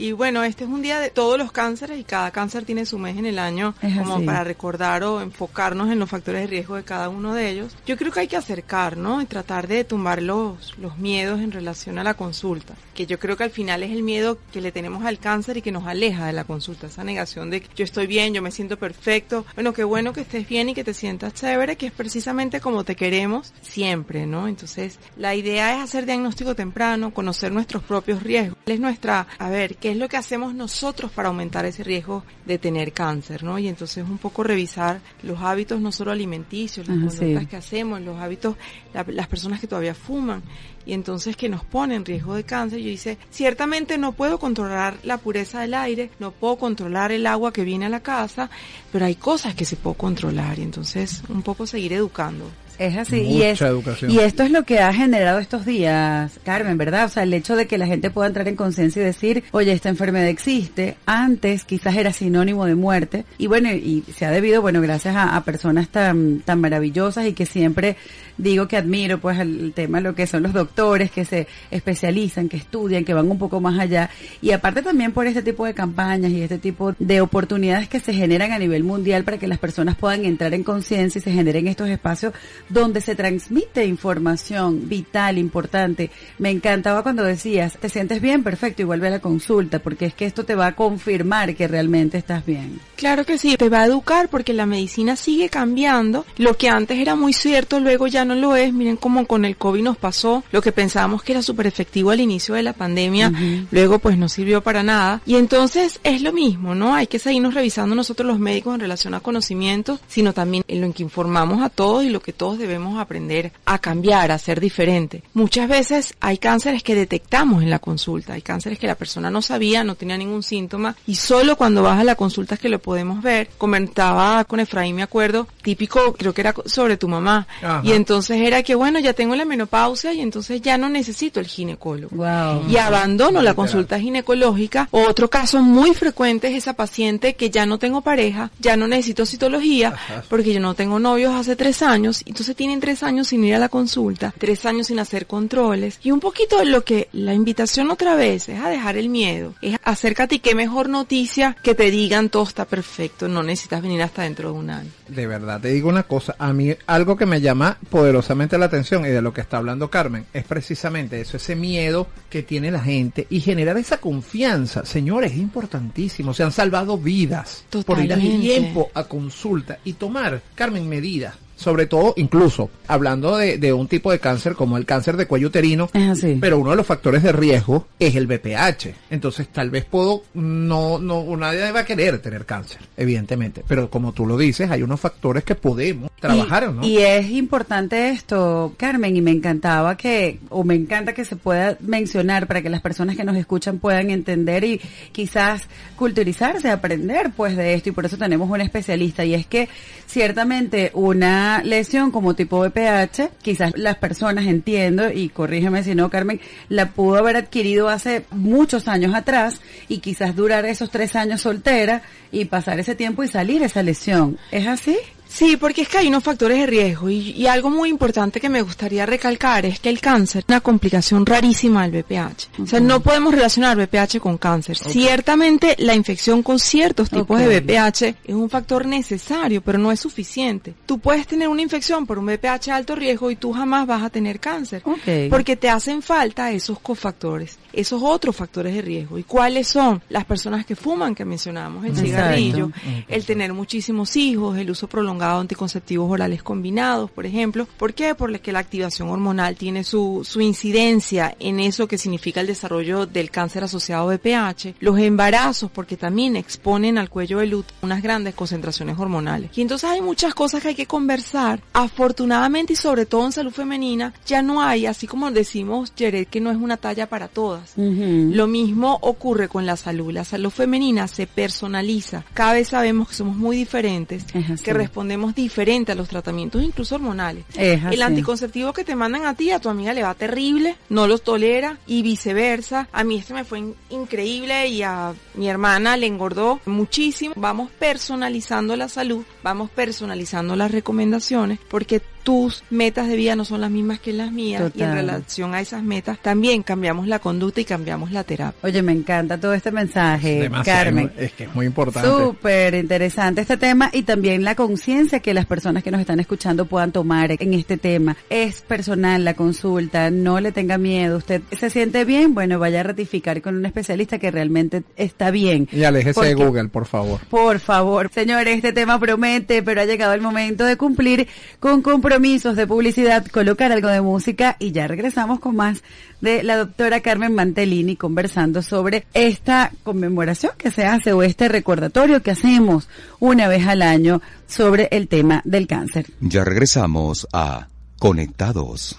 Speaker 9: Y bueno, este es un día de todos los cánceres y cada cáncer tiene su mes en el año
Speaker 6: Es
Speaker 9: como
Speaker 6: así.
Speaker 9: para recordar o enfocarnos en los factores de riesgo de cada uno de ellos. Yo creo que hay que acercar, ¿no? Y tratar de tumbar los, los miedos en relación a la consulta, que yo creo que al final es el miedo que le tenemos al cáncer y que nos aleja de la consulta, esa negación de que yo estoy bien, yo me siento perfecto. Bueno, qué bueno que estés bien y que te sientas chévere, que es precisamente como te queremos siempre, ¿no? Entonces, la idea es hacer diagnóstico temprano, conocer nuestros propios riesgos. Es nuestra, a ver, ¿qué es lo que hacemos nosotros para aumentar ese riesgo de tener cáncer, ¿no? Y entonces un poco revisar los hábitos no solo alimenticios, las
Speaker 6: Ajá,
Speaker 9: conductas
Speaker 6: sí.
Speaker 9: que hacemos, los hábitos, la- las personas que todavía fuman y entonces que nos pone en riesgo de cáncer. Yo dice, ciertamente no puedo controlar la pureza del aire, no puedo controlar el agua que viene a la casa, pero hay cosas que se puedo controlar y entonces un poco seguir educando.
Speaker 6: Es así. y, es,
Speaker 2: educación.
Speaker 6: y esto es lo que ha generado estos días, Carmen, ¿verdad? O sea, el hecho de que la gente pueda entrar en conciencia y decir, oye, esta enfermedad existe. Antes quizás era sinónimo de muerte. Y bueno, y se ha debido, bueno, gracias a, a personas tan, tan maravillosas y que siempre digo que admiro, pues, el tema, lo que son los doctores que se especializan, que estudian, que van un poco más allá. Y aparte también por este tipo de campañas y este tipo de oportunidades que se generan a nivel mundial para que las personas puedan entrar en conciencia y se generen estos espacios donde se transmite información vital, importante. Me encantaba cuando decías, te sientes bien, perfecto, y vuelve a la consulta, porque es que esto te va a confirmar que realmente estás bien.
Speaker 9: Claro que sí, te va a educar porque la medicina sigue cambiando. Lo que antes era muy cierto, luego ya no lo es. Miren cómo con el COVID nos pasó. Lo que pensábamos que era súper efectivo al inicio de la pandemia, luego pues no sirvió para nada. Y entonces es lo mismo, ¿no? Hay que seguirnos revisando nosotros los médicos en relación a conocimientos, sino también en lo que informamos a todos y lo que todos debemos aprender a cambiar, a ser diferente. Muchas veces hay cánceres que detectamos en la consulta, hay cánceres que la persona no sabía, no tenía ningún síntoma y solo cuando vas a la consulta es que lo podemos ver. Comentaba con Efraín, me acuerdo, típico, creo que era sobre tu mamá.
Speaker 2: Ajá.
Speaker 9: Y entonces era que bueno, ya tengo la menopausia y entonces ya no necesito el ginecólogo.
Speaker 6: Wow.
Speaker 9: Y abandono la consulta ginecológica. Otro caso muy frecuente es esa paciente que ya no tengo pareja, ya no necesito citología,
Speaker 2: Ajá.
Speaker 9: porque yo no tengo novios hace tres años, entonces tienen tres años sin ir a la consulta, tres años sin hacer controles. Y un poquito de lo que la invitación otra vez es a dejar el miedo, es acércate y qué mejor noticia que te digan todo está perfecto, no necesitas venir hasta dentro de un año.
Speaker 2: De verdad, te digo una cosa, a mí algo que me llama poderosamente la atención y de lo que está hablando Carmen es precisamente eso, ese miedo que tiene la gente y generar esa confianza. Señores, es importantísimo, se han salvado vidas por ir a
Speaker 9: Totalmente.
Speaker 2: tiempo a consulta y tomar, Carmen, medidas. Sobre todo, incluso, hablando de, de un tipo de cáncer como el cáncer de cuello uterino,
Speaker 6: Es así.
Speaker 2: pero uno de los factores de riesgo es el BPH. Entonces, tal vez puedo, no, no, nadie va a querer tener cáncer, evidentemente. Pero como tú lo dices, hay unos factores que podemos trabajar,
Speaker 6: y,
Speaker 2: ¿no?
Speaker 6: y es importante esto, Carmen, y me encantaba que, o me encanta que se pueda mencionar para que las personas que nos escuchan puedan entender y quizás culturizarse, aprender pues de esto, y por eso tenemos un especialista, y es que ciertamente una lesión como tipo BPH, quizás las personas entiendo, y corrígeme si no, Carmen, la pudo haber adquirido hace muchos años atrás, y quizás durar esos tres años soltera, y pasar ese tiempo y salir esa lesión. ¿Es así?
Speaker 9: Sí, porque es que hay unos factores de riesgo y, y algo muy importante que me gustaría recalcar es que el cáncer es una complicación rarísima del BPH. O sea, no podemos relacionar BPH con cáncer. Ciertamente la infección con ciertos tipos de BPH es un factor necesario, pero no es suficiente. Tú puedes tener una infección por un BPH de alto riesgo y tú jamás vas a tener cáncer. Porque te hacen falta esos cofactores, esos otros factores de riesgo. ¿Y cuáles son? Las personas que fuman, que mencionamos, el
Speaker 6: Exacto.
Speaker 9: cigarrillo, el tener muchísimos hijos, el uso prolongado de anticonceptivos orales combinados, por ejemplo. ¿Por qué? Porque la activación hormonal tiene su, su incidencia en eso que significa el desarrollo del cáncer asociado a VPH. Los embarazos, porque también exponen al cuello del útero unas grandes concentraciones hormonales. Y entonces hay muchas cosas que hay que conversar. Afortunadamente y sobre todo en salud femenina, ya no hay, así como decimos, Jared, que no es una talla para todas. Lo mismo ocurre con la salud. La salud femenina se personaliza. Cada vez sabemos que somos muy diferentes, que respondemos diferente a los tratamientos, incluso hormonales. El anticonceptivo que te mandan a ti, a tu amiga le va terrible, no los tolera y viceversa. A mí este me fue in- increíble y a mi hermana le engordó muchísimo. Vamos personalizando la salud, vamos personalizando las recomendaciones porque tus metas de vida no son las mismas que las mías y en relación a esas metas también cambiamos la conducta y cambiamos la terapia.
Speaker 6: Oye, me encanta todo este mensaje,
Speaker 2: Demasiado,
Speaker 6: Carmen.
Speaker 2: Es que es muy importante.
Speaker 6: Súper interesante este tema y también la conciencia que las personas que nos están escuchando puedan tomar en este tema. Es personal la consulta, no le tenga miedo. Usted se siente bien, bueno, vaya a ratificar con un especialista que realmente está bien.
Speaker 2: Y aléjese de Google, por favor.
Speaker 6: Por favor, señores, este tema promete, pero ha llegado el momento de cumplir con compromisos de publicidad, colocar algo de música y ya regresamos con más de la doctora Carmen Mantellini conversando sobre esta conmemoración que se hace o este recordatorio que hacemos una vez al año sobre el tema del cáncer.
Speaker 5: Ya regresamos a Conectados.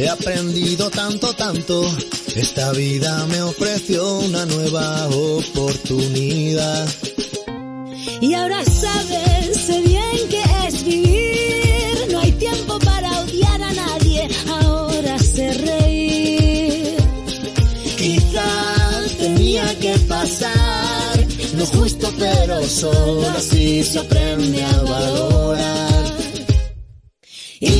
Speaker 10: he aprendido tanto, tanto. Esta vida me ofreció una nueva oportunidad.
Speaker 8: Y ahora sabes, sé bien que es vivir. No hay tiempo para odiar a nadie. Ahora sé reír.
Speaker 10: Quizás tenía que pasar, no justo pero solo así se aprende a valorar.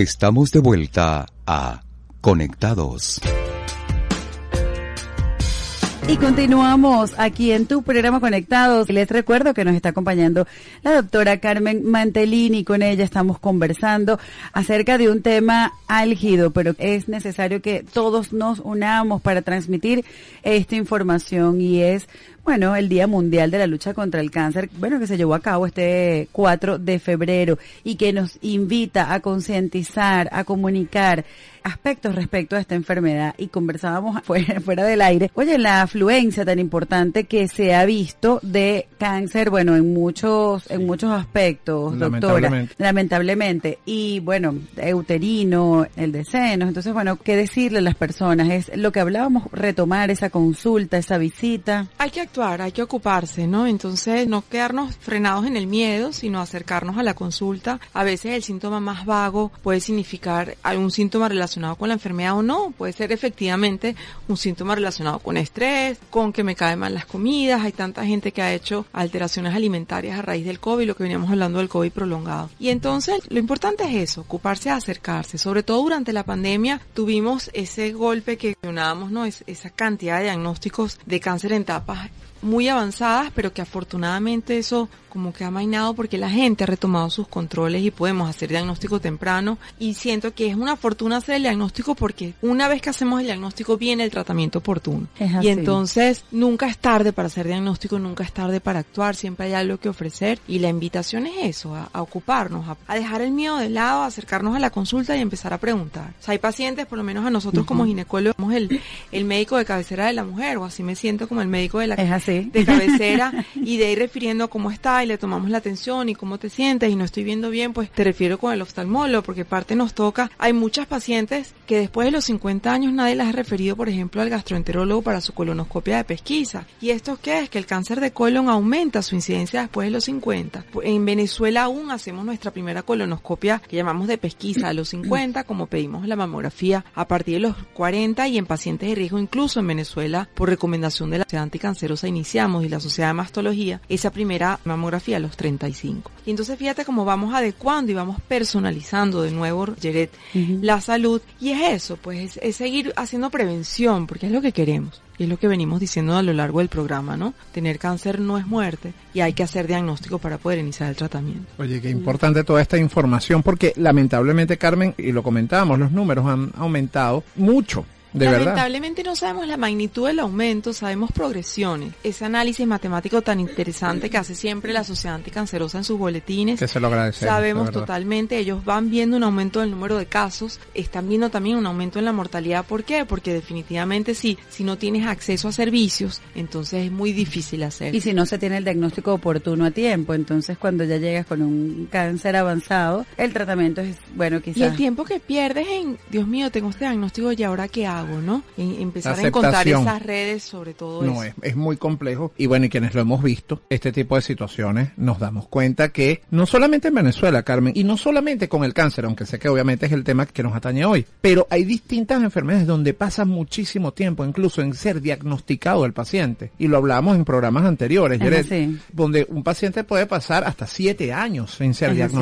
Speaker 5: Estamos de vuelta a Conectados.
Speaker 6: Y continuamos aquí en tu programa Conectados. Les recuerdo que nos está acompañando la doctora Carmen Mantellini. Con ella estamos conversando acerca de un tema álgido, pero es necesario que todos nos unamos para transmitir esta información y es bueno, el Día Mundial de la Lucha contra el Cáncer, bueno, que se llevó a cabo este 4 de febrero y que nos invita a concientizar, a comunicar aspectos respecto a esta enfermedad y conversábamos fuera, fuera del aire. Oye, la afluencia tan importante que se ha visto de cáncer, bueno, en muchos, en muchos aspectos, doctora,
Speaker 2: Lamentablemente.
Speaker 6: lamentablemente. Y bueno, uterino, el de senos. Entonces, bueno, ¿qué decirle a las personas? Es lo que hablábamos, retomar esa consulta, esa visita.
Speaker 9: Hay que actuar, hay que ocuparse, ¿no? Entonces, no quedarnos frenados en el miedo, sino acercarnos a la consulta. A veces el síntoma más vago puede significar algún síntoma relacionado con la enfermedad o no. Puede ser efectivamente un síntoma relacionado con estrés, con que me caen mal las comidas. Hay tanta gente que ha hecho alteraciones alimentarias a raíz del COVID, lo que veníamos hablando del COVID prolongado. Y entonces, lo importante es eso, ocuparse de acercarse. Sobre todo durante la pandemia tuvimos ese golpe que mencionábamos, ¿no? Es, esa cantidad de diagnósticos de cáncer en etapas muy avanzadas, pero que afortunadamente eso como que ha mainado porque la gente ha retomado sus controles y podemos hacer diagnóstico temprano y siento que es una fortuna hacer el diagnóstico porque una vez que hacemos el diagnóstico viene el tratamiento oportuno. Y entonces nunca es tarde para hacer diagnóstico, nunca es tarde para actuar, siempre hay algo que ofrecer y la invitación es eso, a, a ocuparnos, a, a dejar el miedo de lado, a acercarnos a la consulta y empezar a preguntar. O sea, hay pacientes, por lo menos a nosotros como ginecólogos, somos el, el médico de cabecera de la mujer o así me siento como el médico de la
Speaker 6: Es así.
Speaker 9: de cabecera y de ir refiriendo cómo está y le tomamos la atención y cómo te sientes y no estoy viendo bien, pues te refiero con el oftalmólogo porque parte nos toca. Hay muchas pacientes que después de los 50 años nadie las ha referido, por ejemplo, al gastroenterólogo para su colonoscopia de pesquisa. ¿Y esto qué es? Que el cáncer de colon aumenta su incidencia después de los 50. En Venezuela aún hacemos nuestra primera colonoscopia que llamamos de pesquisa a los 50, como pedimos la mamografía a partir de los 40 y en pacientes de riesgo incluso en Venezuela por recomendación de la Sociedad Anticancerosa iniciamos y la Sociedad de Mastología esa primera mamografía a los 35. Y entonces fíjate cómo vamos adecuando y vamos personalizando de nuevo, Jared, la salud y es eso, pues es, es seguir haciendo prevención porque es lo que queremos. Y es lo que venimos diciendo a lo largo del programa, ¿no? Tener cáncer no es muerte y hay que hacer diagnóstico para poder iniciar el tratamiento.
Speaker 2: Oye, qué importante toda esta información porque lamentablemente, Carmen, y lo comentábamos, los números han aumentado mucho. De verdad.
Speaker 9: Lamentablemente no sabemos la magnitud del aumento, sabemos progresiones. Ese análisis matemático tan interesante que hace siempre la Sociedad Anticancerosa en sus boletines.
Speaker 2: Que se lo agradecemos.
Speaker 9: Sabemos totalmente, ellos van viendo un aumento del número de casos, están viendo también un aumento en la mortalidad. ¿Por qué? Porque definitivamente sí, si no tienes acceso a servicios, entonces es muy difícil hacer.
Speaker 6: Y si no se tiene el diagnóstico oportuno a tiempo, entonces cuando ya llegas con un cáncer avanzado, el tratamiento es, bueno,
Speaker 9: Y el
Speaker 6: quizás...
Speaker 9: tiempo que pierdes en, Dios mío, tengo este diagnóstico y ahora qué hago, ¿no? En empezar a encontrar esas redes sobre todo
Speaker 2: No,
Speaker 9: eso.
Speaker 2: es, es muy complejo. Y bueno, y quienes lo hemos visto, este tipo de situaciones, nos damos cuenta que no solamente en Venezuela, Carmen, y no solamente con el cáncer, aunque sé que obviamente es el tema que nos atañe hoy, pero hay distintas enfermedades donde pasa muchísimo tiempo, incluso en ser diagnosticado el paciente. Y lo hablábamos en programas anteriores,
Speaker 6: Es
Speaker 2: Jared, donde un paciente puede pasar hasta siete años sin ser
Speaker 9: Es así.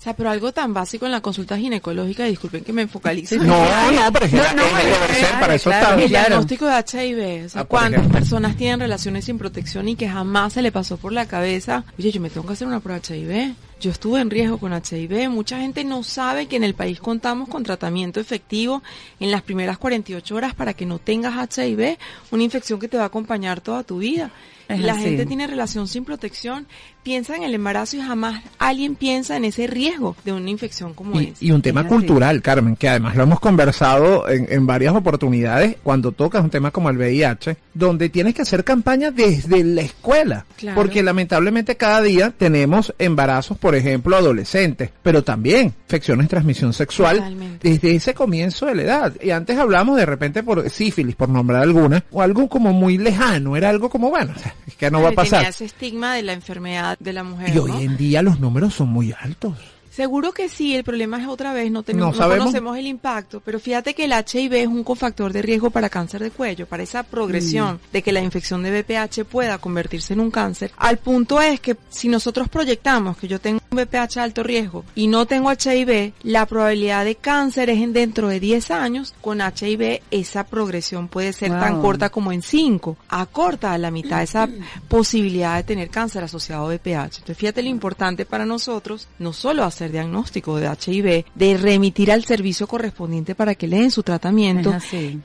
Speaker 9: O sea, pero algo tan básico en la consulta ginecológica, disculpen que me focalizo.
Speaker 2: No, no, pero es que la- debe ser, para eso
Speaker 6: claro,
Speaker 2: está.
Speaker 9: El
Speaker 6: Claro.
Speaker 9: diagnóstico de HIV, o sea,
Speaker 2: Ah,
Speaker 9: ¿cuántas
Speaker 2: ejemplo.
Speaker 9: personas tienen relaciones sin protección y que jamás se le pasó por la cabeza? Oye, yo me tengo que hacer una prueba HIV. Yo estuve en riesgo con HIV. Mucha gente no sabe que en el país contamos con tratamiento efectivo en las primeras 48 horas para que no tengas HIV, una infección que te va a acompañar toda tu vida.
Speaker 6: Es
Speaker 9: la
Speaker 6: así.
Speaker 9: gente tiene relación sin protección, piensa en el embarazo y jamás alguien piensa en ese riesgo de una infección como
Speaker 2: Y,
Speaker 9: esa.
Speaker 2: y un tema
Speaker 6: Es así.
Speaker 2: cultural, Carmen, que además lo hemos conversado en, en varias oportunidades cuando tocas un tema como el VIH, donde tienes que hacer campaña desde la escuela.
Speaker 9: Claro.
Speaker 2: Porque lamentablemente cada día tenemos embarazos, por ejemplo, adolescentes, pero también infecciones de transmisión sexual
Speaker 9: Totalmente.
Speaker 2: desde ese comienzo de la edad. Y antes hablamos de repente por sífilis, por nombrar alguna, o algo como muy lejano, era algo como, bueno, es que no va a
Speaker 9: Tenía
Speaker 2: pasar.
Speaker 9: ese estigma de la enfermedad de la mujer.
Speaker 2: Y
Speaker 9: ¿no?
Speaker 2: hoy en día los números son muy altos.
Speaker 9: Seguro que sí, el problema es otra vez, no, tenemos,
Speaker 2: No
Speaker 9: conocemos el impacto, pero fíjate que el HIV es un cofactor de riesgo para cáncer de cuello, para esa progresión
Speaker 2: Mm.
Speaker 9: de que la infección de BPH pueda convertirse en un cáncer. Al punto es que si nosotros proyectamos que yo tengo un BPH de alto riesgo y no tengo HIV, la probabilidad de cáncer es en dentro de 10 años, con HIV esa progresión puede ser tan corta como en 5, acorta a la mitad esa posibilidad de tener cáncer asociado a BPH. Entonces fíjate lo importante para nosotros, no solo hacer diagnóstico de HIV, de remitir al servicio correspondiente para que le den su tratamiento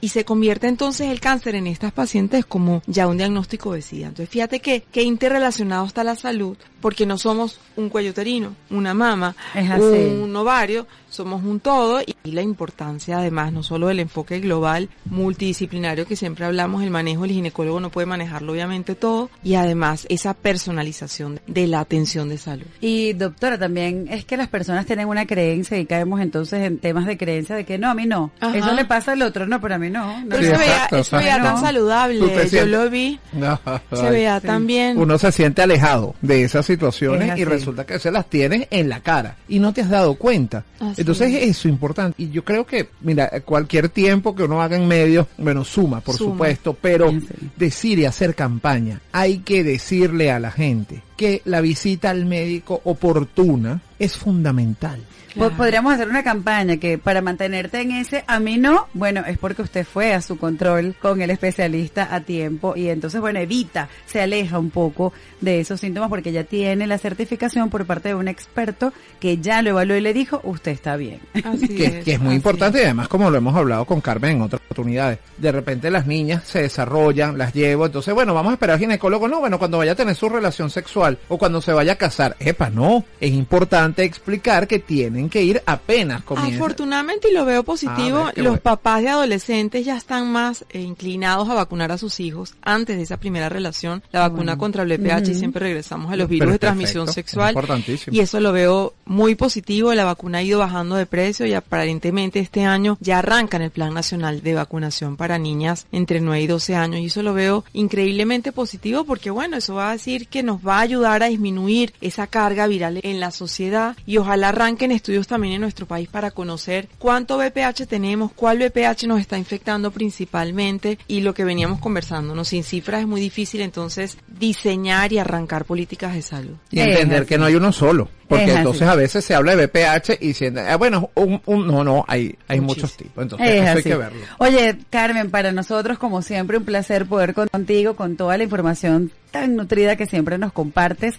Speaker 9: y se convierte entonces el cáncer en estas pacientes como ya un diagnóstico de SIDA. Entonces fíjate que, que interrelacionado está la salud, porque no somos un cuello uterino, una mama, un ovario, somos un todo y, la importancia además no solo del enfoque global multidisciplinario que siempre hablamos, el manejo, el ginecólogo no puede manejarlo obviamente todo y además esa personalización de la atención de salud.
Speaker 6: Y doctora, también es que las personas tienen una creencia y caemos entonces en temas de creencia de que no, a mí no.
Speaker 9: Ajá.
Speaker 6: Eso le pasa al otro, no, pero a mí no. no
Speaker 9: Pero
Speaker 2: Sí,
Speaker 9: se veía,
Speaker 2: exacto,
Speaker 9: se veía tan saludable, yo lo vi, se
Speaker 2: Ay.
Speaker 9: veía tan bien.
Speaker 2: Uno se siente alejado de esas situaciones
Speaker 6: Es
Speaker 2: y resulta que se las tienes en la cara y no te has dado cuenta.
Speaker 9: Así
Speaker 2: Entonces
Speaker 9: es.
Speaker 2: eso es importante. Y yo creo que, mira, cualquier tiempo que uno haga en medio, bueno, suma, por
Speaker 9: Suma.
Speaker 2: supuesto, pero
Speaker 6: Sí, sí.
Speaker 2: decir y hacer campaña, hay que decirle a la gente que la visita al médico oportuna es fundamental.
Speaker 6: Po- Podríamos hacer una campaña que para mantenerte en ese, a mí no, bueno, es porque usted fue a su control con el especialista a tiempo y entonces, bueno, evita, se aleja un poco de esos síntomas porque ya tiene la certificación por parte de un experto que ya lo evaluó y le dijo, usted está bien.
Speaker 9: Así
Speaker 2: que, que es muy
Speaker 9: así
Speaker 2: importante y además como lo hemos hablado con Carmen en otras oportunidades, de repente las niñas se desarrollan, las llevo, entonces bueno, vamos a esperar al ginecólogo, no, bueno, cuando vaya a tener su relación sexual sexual o cuando se vaya a casar. Epa, no. Es importante explicar que tienen que ir apenas comienzan.
Speaker 9: Afortunadamente, y lo veo positivo,
Speaker 2: Ah,
Speaker 9: los
Speaker 2: bueno.
Speaker 9: papás de adolescentes ya están más eh, inclinados a vacunar a sus hijos antes de esa primera relación, la vacuna contra el VPH, y siempre regresamos a los
Speaker 2: Pero
Speaker 9: virus de transmisión
Speaker 2: perfecto, es
Speaker 9: sexual.
Speaker 2: importantísimo.
Speaker 9: Y eso lo veo muy positivo, la vacuna ha ido bajando de precio y aparentemente este año ya arrancan el Plan Nacional de Vacunación para niñas entre 9 y 12 años y eso lo veo increíblemente positivo porque bueno, eso va a decir que nos va a ayudar a disminuir esa carga viral en la sociedad y ojalá arranquen estudios también en nuestro país para conocer cuánto VPH tenemos, cuál VPH nos está infectando principalmente y lo que veníamos conversando, ¿no? Sin cifras es muy difícil entonces diseñar y arrancar políticas de salud.
Speaker 2: Y entender que no hay uno solo. Porque
Speaker 6: Es así.
Speaker 2: entonces a veces se habla de BPH y siendo, ah, bueno, un, un- no, no, hay, hay
Speaker 9: Muchísimo.
Speaker 2: muchos tipos. Entonces
Speaker 6: Es
Speaker 2: eso hay que verlo.
Speaker 6: Oye, Carmen, para nosotros, como siempre, un placer poder con- contigo con toda la información tan nutrida que siempre nos compartes.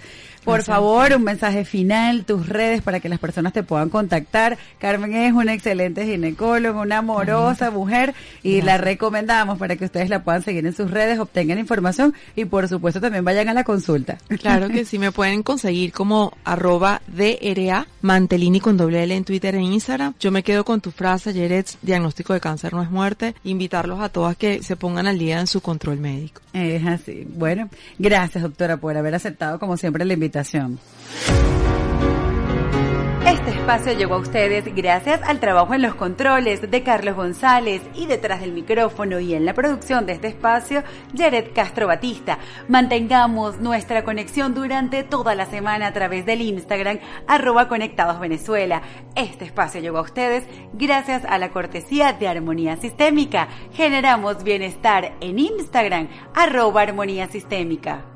Speaker 6: Por favor, un mensaje final, tus redes para que las personas te puedan contactar. Carmen es una excelente ginecóloga, una amorosa mujer y la recomendamos para que ustedes la puedan seguir en sus redes, obtengan información y por supuesto también vayan a la consulta.
Speaker 9: Claro que sí, me pueden conseguir como arroba DRA Mantelini con doble L en Twitter e Instagram. Yo me quedo con tu frase, Jerez, diagnóstico de cáncer no es muerte. Invitarlos a todas que se pongan al día en su control médico.
Speaker 6: Es así. Bueno, gracias doctora por haber aceptado como siempre la invitación.
Speaker 1: Este espacio llegó a ustedes gracias al trabajo en los controles de Carlos González y detrás del micrófono y en la producción de este espacio, Jared Castro Batista. Mantengamos nuestra conexión durante toda la semana a través del Instagram arroba conectados Venezuela. Este espacio llegó a ustedes gracias a la cortesía de Armonía Sistémica. Generamos bienestar en Instagram arroba Armonía Sistémica.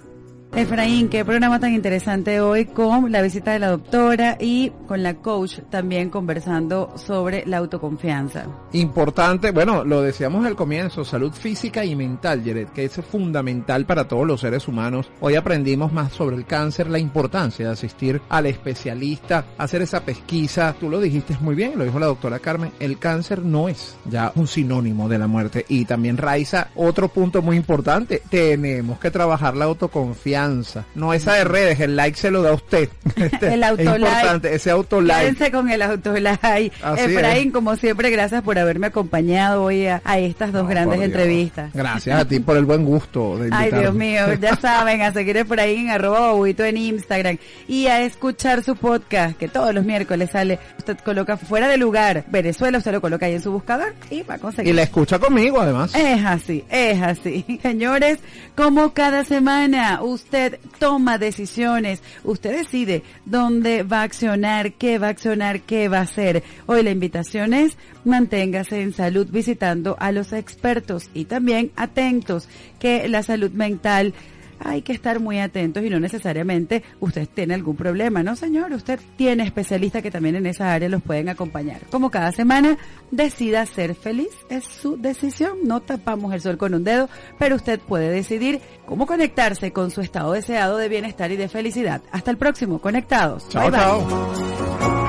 Speaker 6: Efraín, qué programa tan interesante hoy con la visita de la doctora y con la coach también conversando sobre la autoconfianza.
Speaker 2: Importante, bueno, lo decíamos al comienzo, salud física y mental, Jared, que es fundamental para todos los seres humanos. Hoy aprendimos más sobre el cáncer, la importancia de asistir al especialista, hacer esa pesquisa. Tú lo dijiste muy bien, lo dijo la doctora Carmen, el cáncer no es ya un sinónimo de la muerte. Y también Raiza, otro punto muy importante, tenemos que trabajar la autoconfianza. No esa de redes, el like se lo da usted.
Speaker 6: El
Speaker 2: es
Speaker 6: autolike.
Speaker 2: importante, ese autolike.
Speaker 6: Quédense con el autolike.
Speaker 2: Así
Speaker 6: Efraín, como siempre, gracias por haberme acompañado hoy a, a estas dos
Speaker 2: No,
Speaker 6: grandes
Speaker 2: Dios.
Speaker 6: Gracias.
Speaker 2: A ti por el buen gusto de
Speaker 6: Ay,
Speaker 2: invitarme.
Speaker 6: Dios mío, ya saben, a seguir Efraín en arroba bobuito en Instagram y a escuchar su podcast que todos los miércoles sale. Usted coloca fuera de lugar Venezuela, usted lo coloca ahí en su buscador y va a conseguir.
Speaker 2: Y la escucha conmigo además.
Speaker 6: Es así, es así. Señores, como cada semana usted toma decisiones, usted decide dónde va a accionar, qué va a accionar, qué va a hacer. Hoy la invitación es manténgase en salud visitando a los expertos y también atentos que la salud mental hay que estar muy atentos y no necesariamente usted tiene algún problema, ¿no, señor? Usted tiene especialistas que también en esa área los pueden acompañar. Como cada semana, decida ser feliz, es su decisión. No tapamos el sol con un dedo, pero usted puede decidir cómo conectarse con su estado deseado de bienestar y de felicidad. Hasta el próximo, conectados.
Speaker 2: Chao,
Speaker 6: Bye, bye.
Speaker 2: chao.